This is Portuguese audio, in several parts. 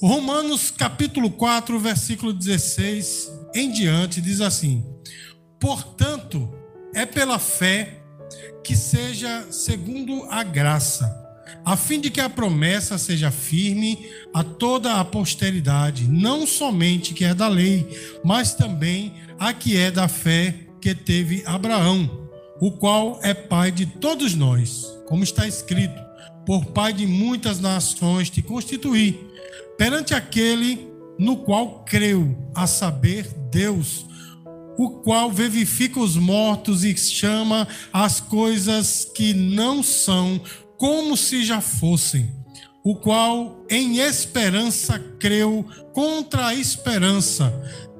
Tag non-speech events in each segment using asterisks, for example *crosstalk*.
Romanos capítulo 4, versículo 16 em diante diz assim: Portanto, é pela fé que seja segundo a graça, a fim de que a promessa seja firme a toda a posteridade, não somente que é da lei, mas também a que é da fé que teve Abraão, o qual é pai de todos nós, como está escrito: por pai de muitas nações te constituí, perante aquele no qual creu, a saber, Deus, o qual vivifica os mortos e chama as coisas que não são como se já fossem, o qual em esperança creu contra a esperança,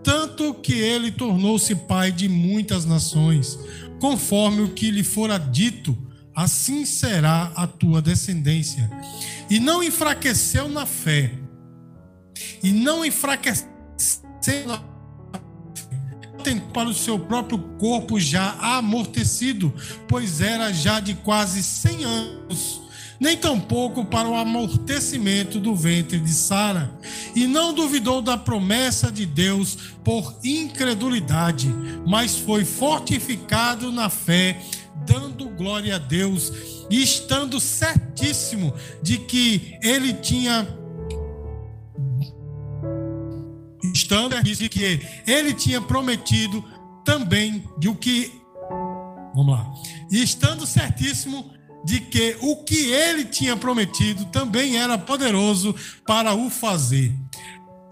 tanto que ele tornou-se pai de muitas nações, conforme o que lhe fora dito, assim será a tua descendência. E não enfraqueceu na fé, e não enfraqueceu na para o seu próprio corpo já amortecido, pois era já de quase 100 anos, nem tampouco para o amortecimento do ventre de Sara, e não duvidou da promessa de Deus por incredulidade, mas foi fortificado na fé, dando glória a Deus e estando certíssimo de que ele tinha estando de que ele tinha prometido também de o que vamos lá e estando certíssimo de que o que ele tinha prometido também era poderoso para o fazer.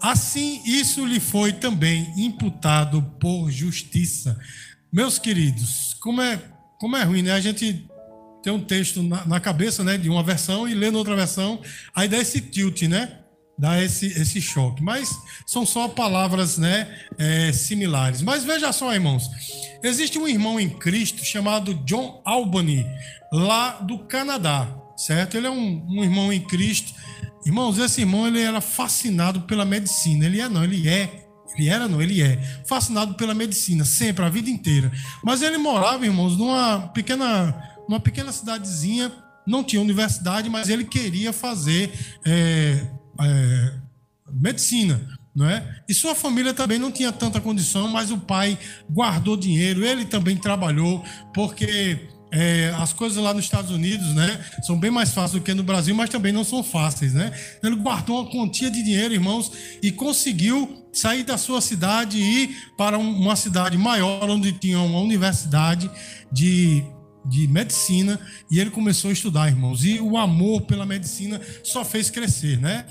Assim, isso lhe foi também imputado por justiça. Meus queridos, como é, como é ruim, né? A gente tem um texto na, na cabeça, né, de uma versão e lendo outra versão, aí dá esse tilt, né? dá esse, esse choque. Mas são só palavras né, é, similares. Mas veja só, irmãos. Existe um irmão em Cristo chamado John Albany, lá do Canadá, certo? Ele é um, um irmão em Cristo. Irmãos, esse irmão ele era fascinado pela medicina. Ele é, não, ele é. Ele era, não, ele é. Fascinado pela medicina, sempre, a vida inteira. Mas ele morava, irmãos, numa pequena, numa pequena cidadezinha. Não tinha universidade, mas ele queria fazer é, é, medicina, não é? E sua família também não tinha tanta condição, mas o pai guardou dinheiro, ele também trabalhou, porque é, as coisas lá nos Estados Unidos, né, são bem mais fáceis do que no Brasil, mas também não são fáceis, né? Ele guardou uma quantia de dinheiro, irmãos, e conseguiu sair da sua cidade e ir para uma cidade maior, onde tinha uma universidade de de medicina e ele começou a estudar, irmãos. E o amor pela medicina só fez crescer, né?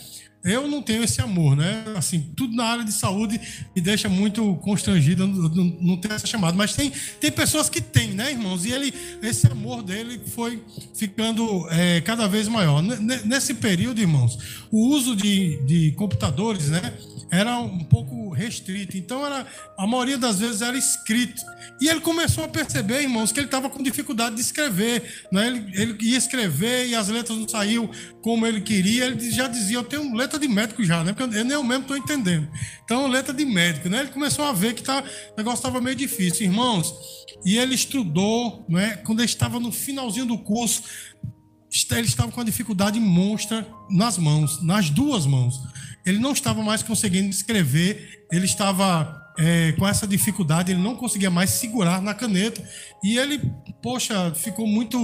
Eu não tenho esse amor, né? Assim, tudo na área de saúde me deixa muito constrangido, não, não tenho essa chamada. Mas tem, tem pessoas que têm, né, irmãos? E ele, esse amor dele foi ficando é, cada vez maior. Nesse período, irmãos, o uso de, de computadores, né? Era um pouco restrito. Então, era, a maioria das vezes era escrito. E ele começou a perceber, irmãos, que ele estava com dificuldade de escrever. Né? Ele, ele ia escrever e as letras não saíam como ele queria. Ele já dizia: Eu tenho letra de médico já, né? porque eu nem eu mesmo estou entendendo. Então, letra de médico. Né? Ele começou a ver que tá, o negócio estava meio difícil. Irmãos, e ele estudou, né? quando ele estava no finalzinho do curso, ele estava com a dificuldade monstra nas mãos, nas duas mãos ele não estava mais conseguindo escrever, ele estava é, com essa dificuldade, ele não conseguia mais segurar na caneta e ele, poxa, ficou muito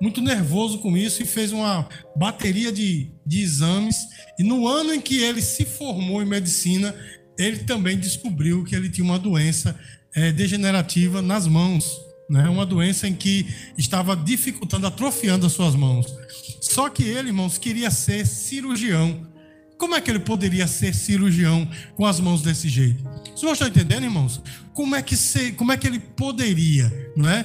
muito nervoso com isso e fez uma bateria de, de exames. E no ano em que ele se formou em medicina, ele também descobriu que ele tinha uma doença é, degenerativa nas mãos, né? uma doença em que estava dificultando, atrofiando as suas mãos. Só que ele, irmãos, queria ser cirurgião. Como é que ele poderia ser cirurgião com as mãos desse jeito? Vocês estão entendendo, irmãos? Como é que, se, como é que ele poderia, não é?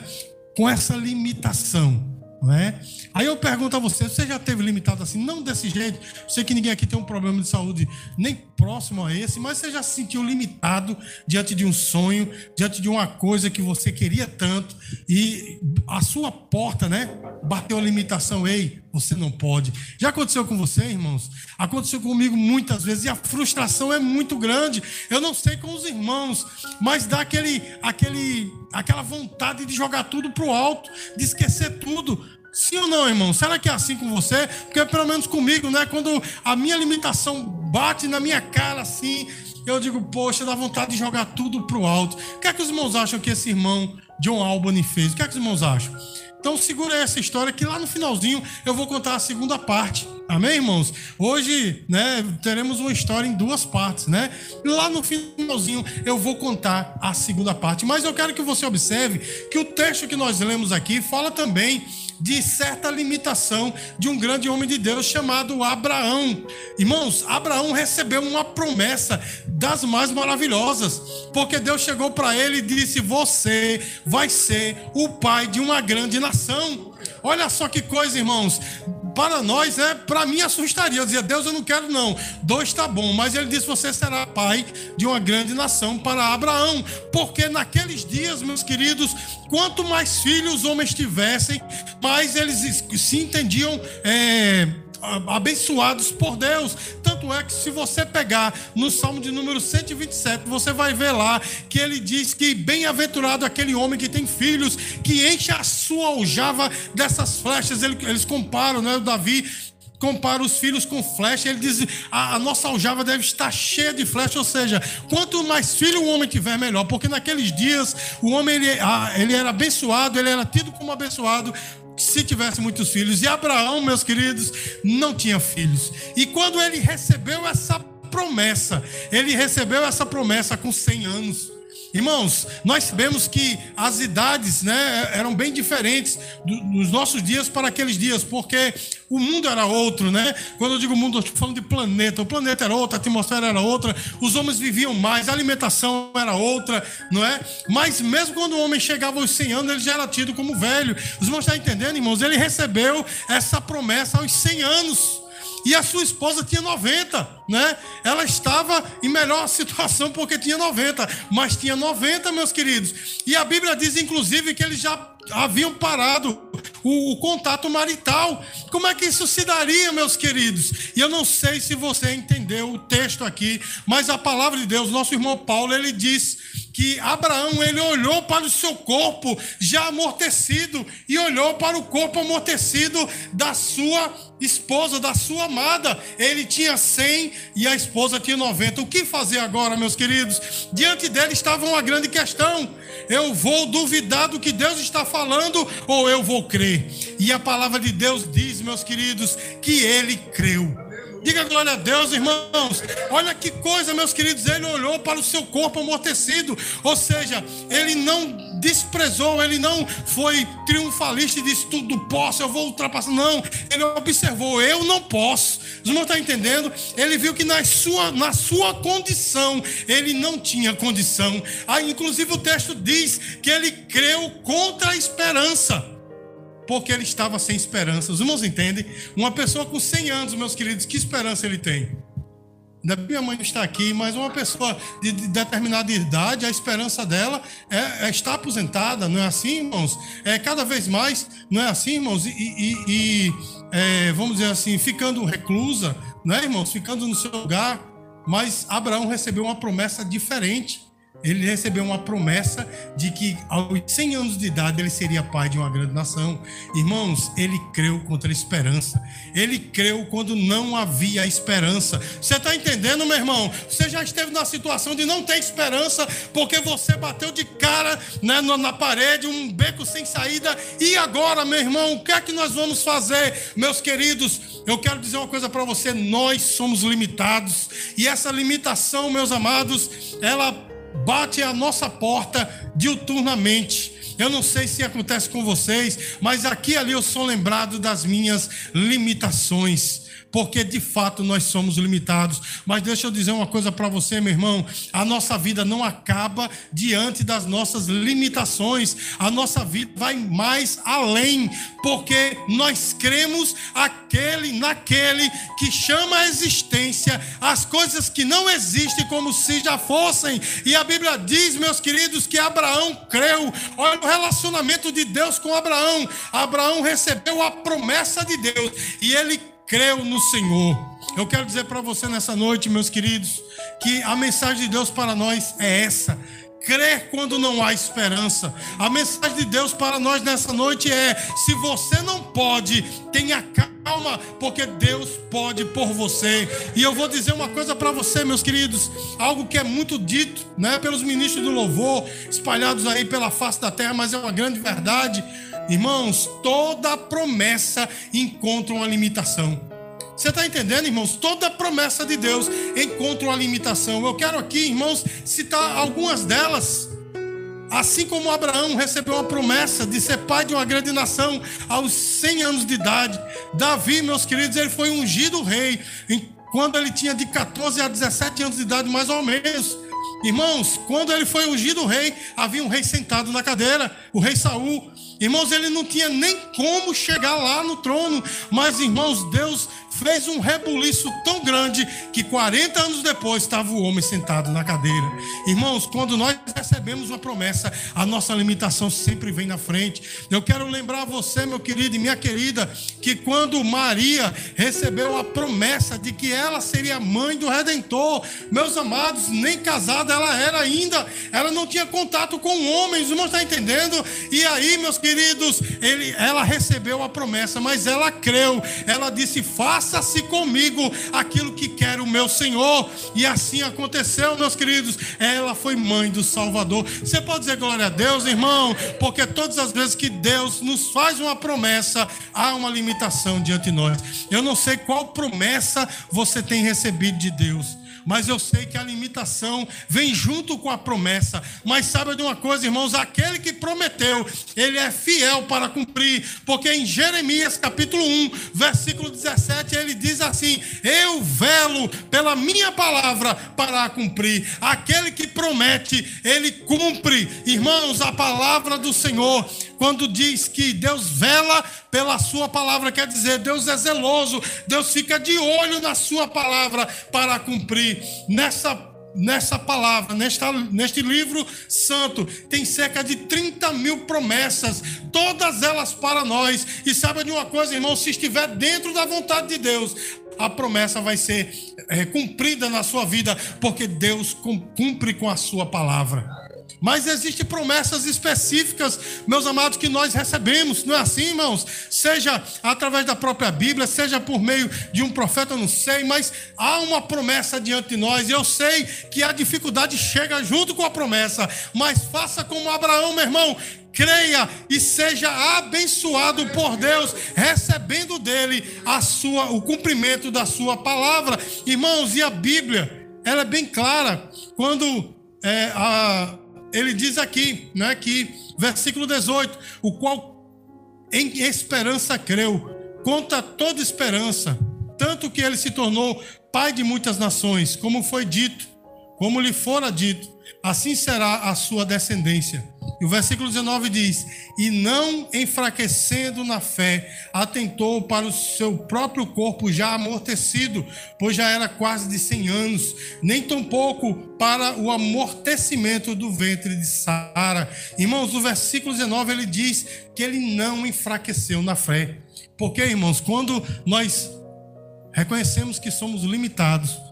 Com essa limitação. É? Aí eu pergunto a você, você já teve limitado assim, não desse jeito, sei que ninguém aqui tem um problema de saúde nem próximo a esse, mas você já se sentiu limitado diante de um sonho, diante de uma coisa que você queria tanto e a sua porta, né, bateu a limitação, ei, você não pode. Já aconteceu com você, irmãos? Aconteceu comigo muitas vezes e a frustração é muito grande. Eu não sei com os irmãos, mas dá aquele, aquele, aquela vontade de jogar tudo pro alto, de esquecer tudo. Sim ou não, irmão? Será que é assim com você? Porque pelo menos comigo, né? Quando a minha limitação bate na minha cara assim, eu digo, poxa, dá vontade de jogar tudo pro alto. O que é que os irmãos acham que esse irmão John Albany fez? O que é que os irmãos acham? Então segura essa história que lá no finalzinho eu vou contar a segunda parte. Amém, irmãos? Hoje, né, teremos uma história em duas partes, né? Lá no finalzinho eu vou contar a segunda parte, mas eu quero que você observe que o texto que nós lemos aqui fala também de certa limitação de um grande homem de Deus chamado Abraão. Irmãos, Abraão recebeu uma promessa das mais maravilhosas, porque Deus chegou para ele e disse: Você vai ser o pai de uma grande nação. Olha só que coisa, irmãos. Para nós, é, para mim assustaria. Eu dizia, Deus, eu não quero não. Dois está bom. Mas ele disse, você será pai de uma grande nação para Abraão. Porque naqueles dias, meus queridos, quanto mais filhos os homens tivessem, mais eles se entendiam. É, abençoados por Deus. Tanto é que se você pegar no Salmo de número 127, você vai ver lá que ele diz que bem-aventurado aquele homem que tem filhos, que enche a sua aljava dessas flechas. Eles comparam, né, Davi compara os filhos com flecha, ele diz: a, nossa aljava deve estar cheia de flecha, ou seja, quanto mais filho o homem tiver, melhor, porque naqueles dias o homem ele, ele era abençoado, ele era tido como abençoado se tivesse muitos filhos. E Abraão, meus queridos, não tinha filhos. E quando ele recebeu essa promessa, ele recebeu essa promessa com 100 anos. Irmãos, nós sabemos que as idades né, eram bem diferentes dos nossos dias para aqueles dias, porque o mundo era outro, né? Quando eu digo mundo, eu estou falando de planeta. O planeta era outro, a atmosfera era outra, os homens viviam mais, a alimentação era outra, não é? Mas mesmo quando o homem chegava aos 100 anos, ele já era tido como velho. Os irmãos estão entendendo, irmãos? Ele recebeu essa promessa aos 100 anos. E a sua esposa tinha 90, né? Ela estava em melhor *laughs* situação porque tinha 90, mas tinha 90, meus queridos. E a Bíblia diz, inclusive, que eles já haviam parado o, o, contato marital. Como é que isso se daria, meus queridos? E eu não sei se você entendeu o texto aqui, mas a palavra de Deus, nosso irmão Paulo, ele diz que Abraão ele olhou para o seu corpo já amortecido e olhou para o corpo amortecido da sua esposa, da sua amada. Ele tinha 100 e a esposa tinha 90. O que fazer agora, meus queridos? Diante dele estava uma grande questão. Eu vou duvidar do que Deus está falando ou eu vou crer? E a palavra de Deus diz, meus queridos, que ele creu. Diga glória a Deus, irmãos. Olha que coisa, meus queridos. Ele olhou para o seu corpo amortecido. Ou seja, ele não desprezou, ele não foi triunfalista e disse: tudo posso, eu vou ultrapassar. Não, ele observou: eu não posso. Os irmãos estão entendendo? Ele viu que na sua, na sua condição, ele não tinha condição. Ah, inclusive, o texto diz que ele creu contra a esperança porque ele estava sem esperança. Os irmãos entendem? Uma pessoa com 100 anos, meus queridos, que esperança ele tem? Bem minha mãe está aqui, mas uma pessoa de, de determinada idade, a esperança dela é, é, estar aposentada, não é assim, irmãos? É cada vez mais, não é assim, irmãos? E, e, e é, vamos dizer assim, ficando reclusa, não é, irmãos? Ficando no seu lugar. Mas Abraão recebeu uma promessa diferente. Ele recebeu uma promessa de que aos 100 anos de idade ele seria pai de uma grande nação. Irmãos, ele creu contra a esperança. Ele creu quando não havia esperança. Você está entendendo, meu irmão? Você já esteve na situação de não ter esperança porque você bateu de cara né, na parede, um beco sem saída. E agora, meu irmão, o que é que nós vamos fazer, meus queridos? Eu quero dizer uma coisa para você: nós somos limitados. E essa limitação, meus amados, ela bate a nossa porta diuturnamente. Eu não sei se acontece com vocês, mas aqui e ali eu sou lembrado das minhas limitações porque de fato nós somos limitados. Mas deixa eu dizer uma coisa para você, meu irmão: a nossa vida não acaba diante das nossas limitações, a nossa vida vai mais além, porque nós cremos aquele, naquele que chama a existência as coisas que não existem como se já fossem. E a Bíblia diz, meus queridos, que Abraão creu. Olha o relacionamento de Deus com Abraão. Abraão recebeu a promessa de Deus e ele creu no Senhor. Eu quero dizer para você nessa noite, meus queridos, que a mensagem de Deus para nós é essa. Crer quando não há esperança. A mensagem de Deus para nós nessa noite é: se você não pode, tenha calma calma, porque Deus pode por você. E eu vou dizer uma coisa para você, meus queridos, algo que é muito dito, né, pelos ministros do louvor, espalhados aí pela face da terra, mas é uma grande verdade. Irmãos, toda promessa encontra uma limitação. Você está entendendo, irmãos? Toda promessa de Deus encontra uma limitação. Eu quero aqui, irmãos, citar algumas delas. Assim como Abraão recebeu uma promessa de ser pai de uma grande nação aos 100 anos de idade, Davi, meus queridos, ele foi ungido rei quando ele tinha de 14 a 17 anos de idade, mais ou menos. Irmãos, quando ele foi ungido rei, havia um rei sentado na cadeira, o rei Saul. Irmãos, ele não tinha nem como chegar lá no trono, mas irmãos, Deus fez um rebuliço tão grande que 40 anos depois estava o homem sentado na cadeira. Irmãos, quando nós recebemos uma promessa, a nossa limitação sempre vem na frente. Eu quero lembrar você, meu querido e minha querida, que quando Maria recebeu a promessa de que ela seria mãe do redentor, meus amados, nem casada ela era ainda, ela não tinha contato com homens, irmãos, está entendendo? E aí, meus queridos, ele, ela recebeu a promessa, mas ela creu, ela disse: faça faça-se comigo aquilo que quer o meu Senhor. E assim aconteceu, meus queridos. Ela foi mãe do Salvador. Você pode dizer glória a Deus, irmão? Porque todas as vezes que Deus nos faz uma promessa, há uma limitação diante de nós. Eu não sei qual promessa você tem recebido de Deus mas eu sei que a limitação vem junto com a promessa. Mas sabe de uma coisa, irmãos? Aquele que prometeu, ele é fiel para cumprir, porque em Jeremias capítulo 1, versículo 17, ele diz assim: Eu velo pela minha palavra para cumprir. Aquele que promete, ele cumpre. Irmãos, a palavra do Senhor quando diz que Deus vela pela sua palavra, quer dizer, Deus é zeloso, Deus fica de olho na sua palavra para cumprir. Nessa nessa palavra, nesta, neste livro santo, tem cerca de 30 mil promessas, todas elas para nós. E sabe de uma coisa, irmão? Se estiver dentro da vontade de Deus, a promessa vai ser é, cumprida na sua vida, porque Deus cumpre com a sua palavra. Mas existem promessas específicas, meus amados, que nós recebemos, não é assim, irmãos? Seja através da própria Bíblia, seja por meio de um profeta, não sei, mas há uma promessa diante de nós. Eu sei que a dificuldade chega junto com a promessa, mas faça como Abraão, meu irmão, creia e seja abençoado por Deus, recebendo dele a sua, o cumprimento da sua palavra. Irmãos, e a Bíblia, ela é bem clara quando é, a ele diz aqui, né, que versículo 18, o qual em esperança creu, conta toda esperança, tanto que ele se tornou pai de muitas nações, como foi dito, como lhe fora dito, assim será a sua descendência. E o versículo 19 diz: E não enfraquecendo na fé, atentou para o seu próprio corpo já amortecido, pois já era quase de 100 anos, nem tampouco para o amortecimento do ventre de Sara. Irmãos, no versículo 19 ele diz que ele não enfraqueceu na fé. Porque, irmãos, quando nós reconhecemos que somos limitados,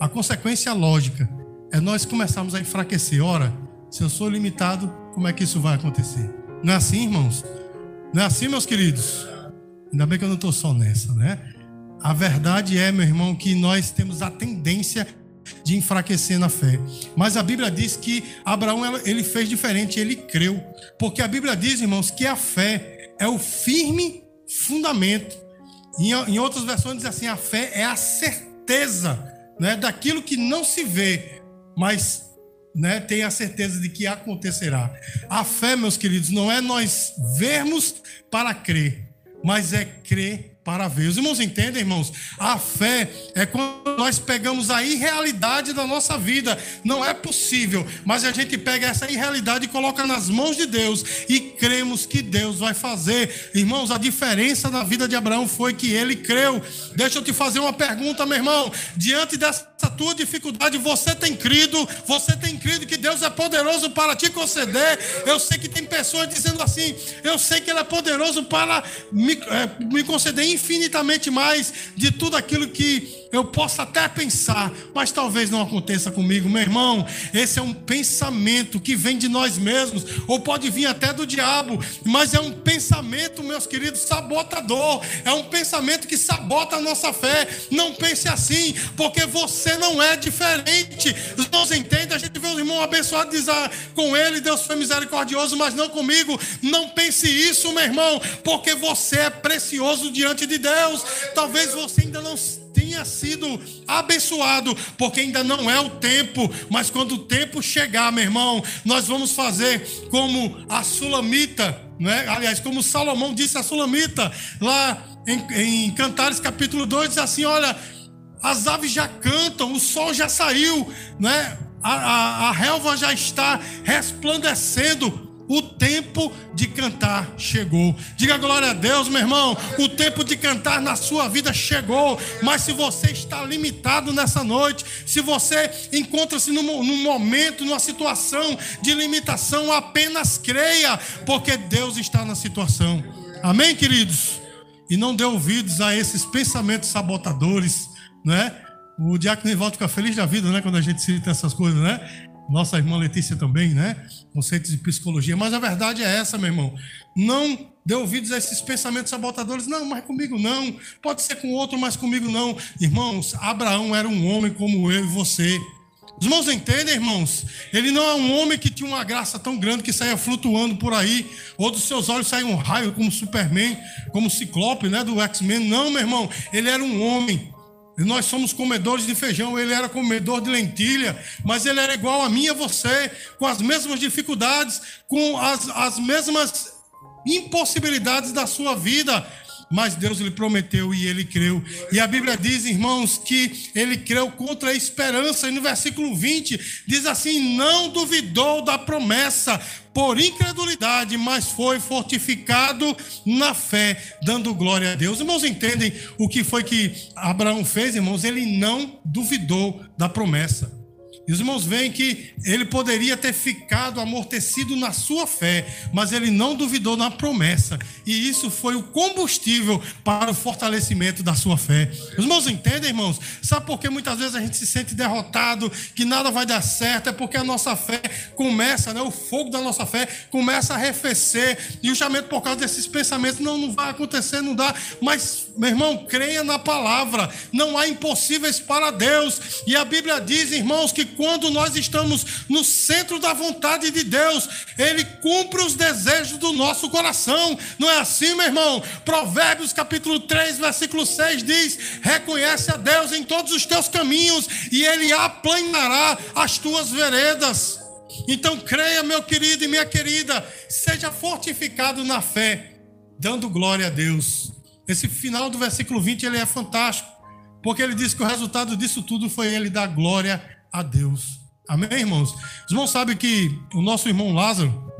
a consequência lógica é nós começarmos a enfraquecer. Ora, se eu sou limitado, como é que isso vai acontecer? Não é assim, irmãos? Não é assim, meus queridos? Ainda bem que eu não estou só nessa, né? A verdade é, meu irmão, que nós temos a tendência de enfraquecer na fé. Mas a Bíblia diz que Abraão ele fez diferente, ele creu. Porque a Bíblia diz, irmãos, que a fé é o firme fundamento. Em, em outras versões diz assim, a fé é a certeza né, daquilo que não se vê, mas né, tenha a certeza de que acontecerá. A fé, meus queridos, não é nós vermos para crer, mas é crer para ver. Os irmãos entendem, irmãos? A fé é quando nós pegamos a irrealidade da nossa vida. Não é possível, mas a gente pega essa irrealidade e coloca nas mãos de Deus e cremos que Deus vai fazer. Irmãos, a diferença na vida de Abraão foi que ele creu. Deixa eu te fazer uma pergunta, meu irmão. Diante dessa essa tua dificuldade, você tem crido, você tem crido que Deus é poderoso para te conceder. Eu sei que tem pessoas dizendo assim: eu sei que Ele é poderoso para me, é, me conceder infinitamente mais de tudo aquilo que eu posso até pensar, mas talvez não aconteça comigo, meu irmão. Esse é um pensamento que vem de nós mesmos, ou pode vir até do diabo, mas é um pensamento, meus queridos, sabotador. É um pensamento que sabota a nossa fé. Não pense assim, porque você não é diferente. Os irmãos entendem, a gente vê os irmãos abençoados dizer ah, com ele, Deus foi misericordioso, mas não comigo. Não pense isso, meu irmão, porque você é precioso diante de Deus. Talvez você ainda não tenha sido abençoado, porque ainda não é o tempo, mas quando o tempo chegar, meu irmão, nós vamos fazer como a Sulamita, né? aliás, como Salomão disse a Sulamita, lá em, em Cantares capítulo 2, diz assim: olha, as aves já cantam, o sol já saiu, né? a, a, a relva já está resplandecendo o tempo de cantar chegou. Diga glória a Deus, meu irmão. O tempo de cantar na sua vida chegou. Mas se você está limitado nessa noite, se você encontra-se num, num momento, numa situação de limitação, apenas creia, porque Deus está na situação. Amém, queridos? E não dê ouvidos a esses pensamentos sabotadores, né? O diácono Nivaldo fica feliz da vida, né? Quando a gente cita essas coisas, né? Nossa irmã Letícia também, né? Conceitos de psicologia. Mas a verdade é essa, meu irmão. Não dê ouvidos a esses pensamentos sabotadores. Não, mas comigo não. Pode ser com outro, mas comigo não. Irmãos, Abraão era um homem como eu e você. Os irmãos entendem, irmãos? Ele não é um homem que tinha uma graça tão grande que saía flutuando por aí, ou dos seus olhos saía um raio como Superman, como Ciclope, né, do X-Men. Não, meu irmão, ele era um homem nós somos comedores de feijão, ele era comedor de lentilha, mas ele era igual a mim e a você, com as mesmas dificuldades, com as, as mesmas impossibilidades da sua vida. Mas Deus lhe prometeu e ele creu. E a Bíblia diz, irmãos, que ele creu contra a esperança. E no versículo 20 diz assim: Não duvidou da promessa, por incredulidade, mas foi fortificado na fé, dando glória a Deus. Irmãos, entendem o que foi que Abraão fez, irmãos? Ele não duvidou da promessa. E os irmãos veem que ele poderia ter ficado amortecido na sua fé, mas ele não duvidou na promessa. E isso foi o combustível para o fortalecimento da sua fé. Os irmãos entendem, irmãos? Sabe por que muitas vezes a gente se sente derrotado, que nada vai dar certo? É porque a nossa fé começa, né? o fogo da nossa fé começa a arrefecer. E o chamento por causa desses pensamentos, não, não vai acontecer, não dá. Mas, meu irmão, creia na palavra. Não há impossíveis para Deus. E a Bíblia diz, irmãos, que quando nós estamos no centro da vontade de Deus, Ele cumpre os desejos do nosso coração. Não é assim, meu irmão? Provérbios capítulo 3, versículo 6 diz: Reconhece a Deus em todos os teus caminhos, e Ele aplanará as tuas veredas. Então creia, meu querido e minha querida, seja fortificado na fé, dando glória a Deus. Esse final do versículo 20 ele é fantástico, porque ele diz que o resultado disso tudo foi ele dar glória a Deus. Amém, irmãos? Os irmãos sabem que o nosso irmão Lázaro,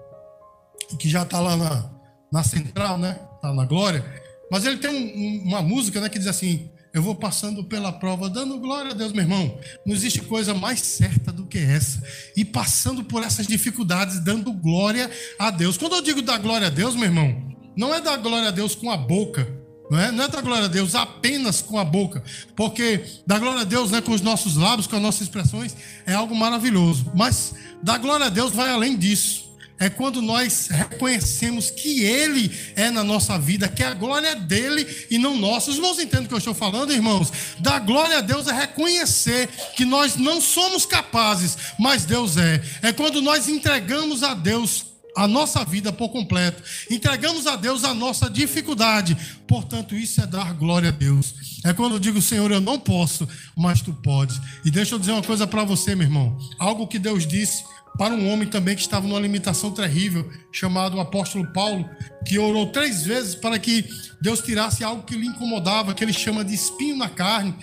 que já está lá na, na central, né? Está na glória. Mas ele tem um, uma música né, que diz assim: Eu vou passando pela prova, dando glória a Deus, meu irmão. Não existe coisa mais certa do que essa. E passando por essas dificuldades, dando glória a Deus. Quando eu digo dar glória a Deus, meu irmão, não é dar glória a Deus com a boca não é? não é dar glória a Deus apenas com a boca, porque dar glória a Deus né, com os nossos lábios, com as nossas expressões, é algo maravilhoso. Mas dar glória a Deus vai além disso. É quando nós reconhecemos que Ele é na nossa vida, que a glória é dele e não nossa. Os irmãos entendem o que eu estou falando, irmãos? Dar glória a Deus é reconhecer que nós não somos capazes, mas Deus é. É quando nós entregamos a Deus a nossa vida por completo. Entregamos a Deus a nossa dificuldade. Portanto, isso é dar glória a Deus. É quando eu digo, Senhor, eu não posso, mas tu podes. E deixa eu dizer uma coisa para você, meu irmão. Algo que Deus disse para um homem também que estava numa limitação terrível, chamado o apóstolo Paulo, que orou três vezes para que Deus tirasse algo que lhe incomodava, que ele chama de espinho na carne.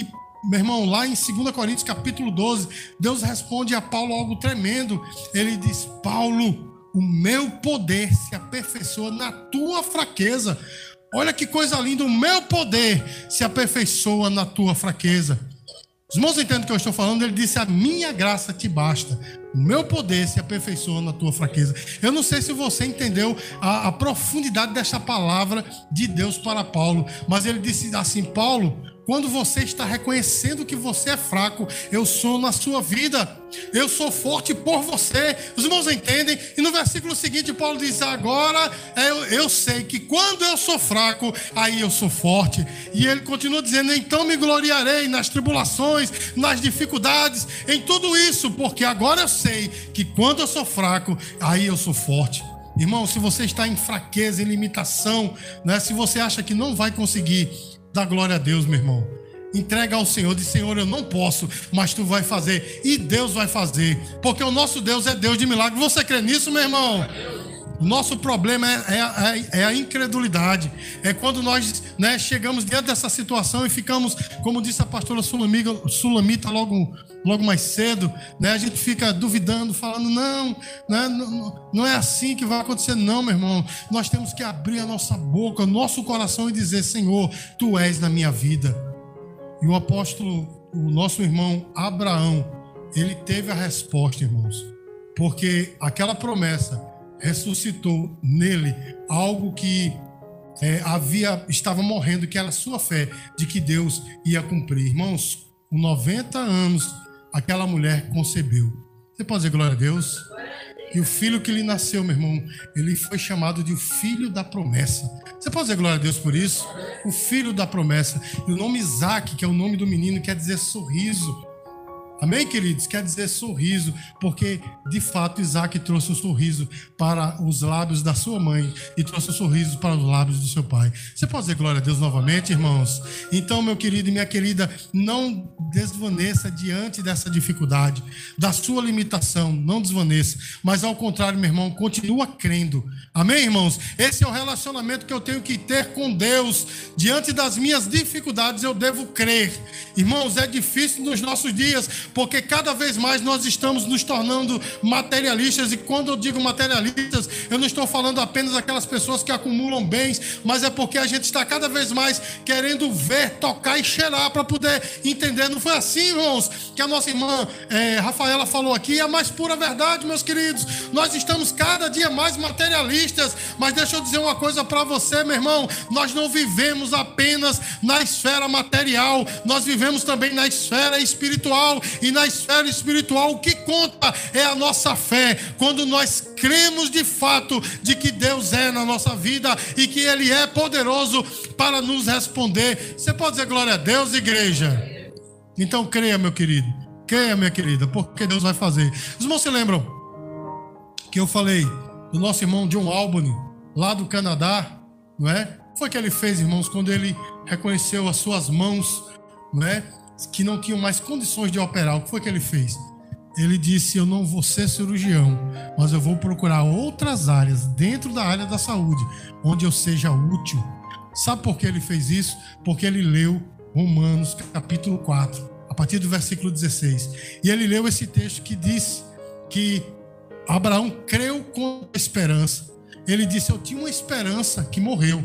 E, meu irmão, lá em 2 Coríntios capítulo 12, Deus responde a Paulo algo tremendo. Ele diz: Paulo, o meu poder se aperfeiçoa na tua fraqueza. Olha que coisa linda, o meu poder se aperfeiçoa na tua fraqueza. Os irmãos entendem o que eu estou falando? Ele disse: A minha graça te basta. O meu poder se aperfeiçoa na tua fraqueza. Eu não sei se você entendeu a, a profundidade desta palavra de Deus para Paulo, mas ele disse assim: Paulo, quando você está reconhecendo que você é fraco, eu sou na sua vida. Eu sou forte por você. Os irmãos entendem? E no versículo seguinte, Paulo diz: Agora eu, eu sei que quando eu sou fraco, aí eu sou forte. E ele continua dizendo: Então me gloriarei nas tribulações, nas dificuldades, em tudo isso, porque agora eu sei que quando eu sou fraco, aí eu sou forte. Irmão, se você está em fraqueza, em limitação, né? se você acha que não vai conseguir, Dá glória a Deus, meu irmão. Entrega ao Senhor, diz: Senhor, eu não posso, mas tu vai fazer, e Deus vai fazer, porque o nosso Deus é Deus de milagre. Você crê nisso, meu irmão? Nosso problema é, é, é, é, a incredulidade. É quando nós né, chegamos diante dessa situação e ficamos, como disse a pastora Sulamita, logo, logo mais cedo, né, a gente fica duvidando, falando: não, né, não, não é assim que vai acontecer, não, meu irmão. Nós temos que abrir a nossa boca, o nosso coração e dizer: Senhor, tu és na minha vida. E o apóstolo, o nosso irmão Abraão, ele teve a resposta, irmãos, porque aquela promessa ressuscitou nele algo que é, havia estava morrendo, que era a sua fé de que Deus ia cumprir. Irmãos, com 90 anos, aquela mulher concebeu. Você pode dizer glória a Deus? E o filho que lhe nasceu, meu irmão, ele foi chamado de o filho da promessa. Você pode dizer glória a Deus por isso? O filho da promessa. E o nome Isaac, que é o nome do menino, quer dizer sorriso. Amém, queridos? Quer dizer sorriso, porque de fato Isaac trouxe um sorriso para os lábios da sua mãe e trouxe um sorriso para os lábios do seu pai. Você pode dizer glória a Deus novamente, irmãos? Então, meu querido e minha querida, não desvaneça diante dessa dificuldade, da sua limitação, não desvaneça, mas ao contrário, meu irmão, continua crendo. Amém, irmãos? Esse é o relacionamento que eu tenho que ter com Deus. Diante das minhas dificuldades, eu devo crer. Irmãos, é difícil nos nossos dias porque cada vez mais nós estamos nos tornando materialistas, e quando eu digo materialistas, eu não estou falando apenas aquelas pessoas que acumulam bens, mas é porque a gente está cada vez mais querendo ver, tocar e cheirar para poder entender. Não foi assim, irmãos, que a nossa irmã é, Rafaela falou aqui, é a mais pura verdade, meus queridos. Nós estamos cada dia mais materialistas, mas deixa eu dizer uma coisa para você, meu irmão: nós não vivemos apenas na esfera material, nós vivemos também na esfera espiritual e na esfera espiritual, o que conta é a nossa fé. Quando nós cremos de fato de que Deus é na nossa vida e que Ele é poderoso para nos responder. Você pode dizer glória a Deus, igreja? Então creia, meu querido. Creia, minha querida, porque Deus vai fazer. Os irmãos se lembram que eu falei do nosso irmão John Albany, lá do Canadá, não é? Foi que ele fez, irmãos, quando ele reconheceu as suas mãos, não é? Que não tinham mais condições de operar. O que foi que ele fez? Ele disse: Eu não vou ser cirurgião, mas eu vou procurar outras áreas dentro da área da saúde, onde eu seja útil. Sabe por que ele fez isso? Porque ele leu Romanos capítulo 4, a partir do versículo 16. E ele leu esse texto que diz que Abraão creu com esperança. Ele disse: Eu tinha uma esperança que morreu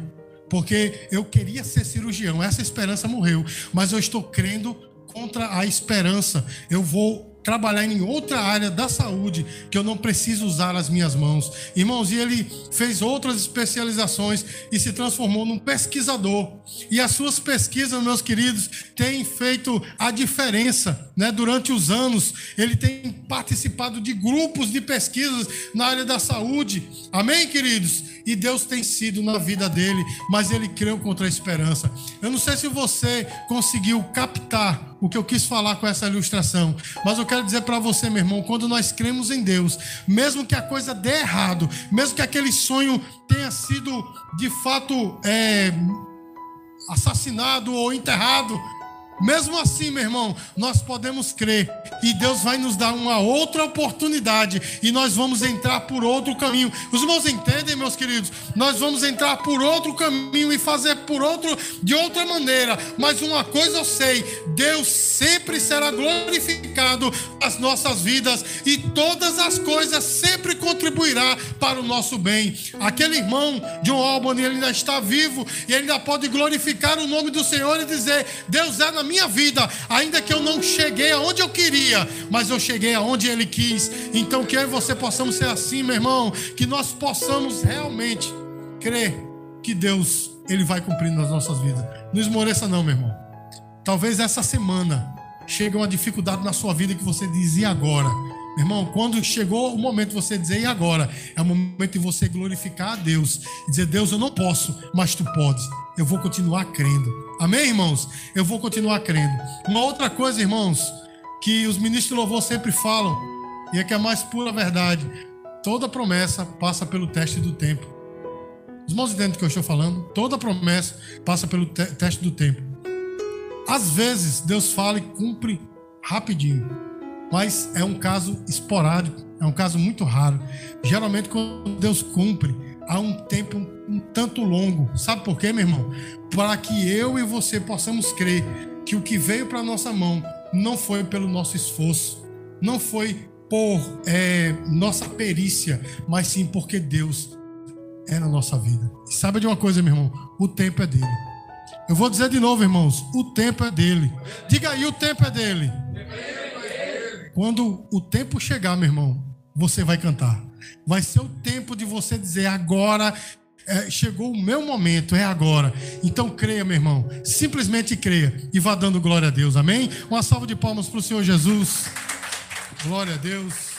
porque eu queria ser cirurgião. Essa esperança morreu, mas eu estou crendo contra a esperança. Eu vou trabalhar em outra área da saúde que eu não preciso usar as minhas mãos. Irmãos, e ele fez outras especializações e se transformou num pesquisador. E as suas pesquisas, meus queridos, têm feito a diferença, né? Durante os anos, ele tem participado de grupos de pesquisas na área da saúde. Amém, queridos? E Deus tem sido na vida dele, mas ele creu contra a esperança. Eu não sei se você conseguiu captar o que eu quis falar com essa ilustração, mas eu quero dizer para você, meu irmão, quando nós cremos em Deus, mesmo que a coisa dê errado, mesmo que aquele sonho tenha sido de fato é, assassinado ou enterrado, mesmo assim, meu irmão, nós podemos crer e Deus vai nos dar uma outra oportunidade e nós vamos entrar por outro caminho. Os irmãos entendem, meus queridos? Nós vamos entrar por outro caminho e fazer por outro de outra maneira. Mas uma coisa eu sei, Deus sempre será glorificado nas nossas vidas e todas as coisas sempre contribuirá para o nosso bem. Aquele irmão John Albany, ele ainda está vivo e ainda pode glorificar o nome do Senhor e dizer: Deus é na minha vida, ainda que eu não cheguei aonde eu queria, mas eu cheguei aonde Ele quis. Então, que eu e você possamos ser assim, meu irmão, que nós possamos realmente crer que Deus ele vai cumprindo nas nossas vidas. Não esmoreça, não, meu irmão. Talvez essa semana chegue uma dificuldade na sua vida que você diz, e agora? Meu irmão, quando chegou o momento de você dizer, e agora? É o momento de você glorificar a Deus. Dizer, Deus, eu não posso, mas tu podes. Eu vou continuar crendo. Amém, irmãos? Eu vou continuar crendo. Uma outra coisa, irmãos, que os ministros de louvor sempre falam, e é que é a mais pura verdade: toda promessa passa pelo teste do tempo. Os irmãos entendem do que eu estou falando? Toda promessa passa pelo te teste do tempo. Às vezes, Deus fala e cumpre rapidinho. Mas é um caso esporádico, é um caso muito raro. Geralmente, quando Deus cumpre, há um tempo um tanto longo. Sabe por quê, meu irmão? Para que eu e você possamos crer que o que veio para nossa mão não foi pelo nosso esforço, não foi por é, nossa perícia, mas sim porque Deus é na nossa vida. E sabe de uma coisa, meu irmão? O tempo é dele. Eu vou dizer de novo, irmãos: o tempo é dele. Diga aí, o tempo é dele. Quando o tempo chegar, meu irmão, você vai cantar. Vai ser o tempo de você dizer agora. É, chegou o meu momento, é agora. Então creia, meu irmão. Simplesmente creia e vá dando glória a Deus. Amém? Uma salva de palmas para o Senhor Jesus. Glória a Deus.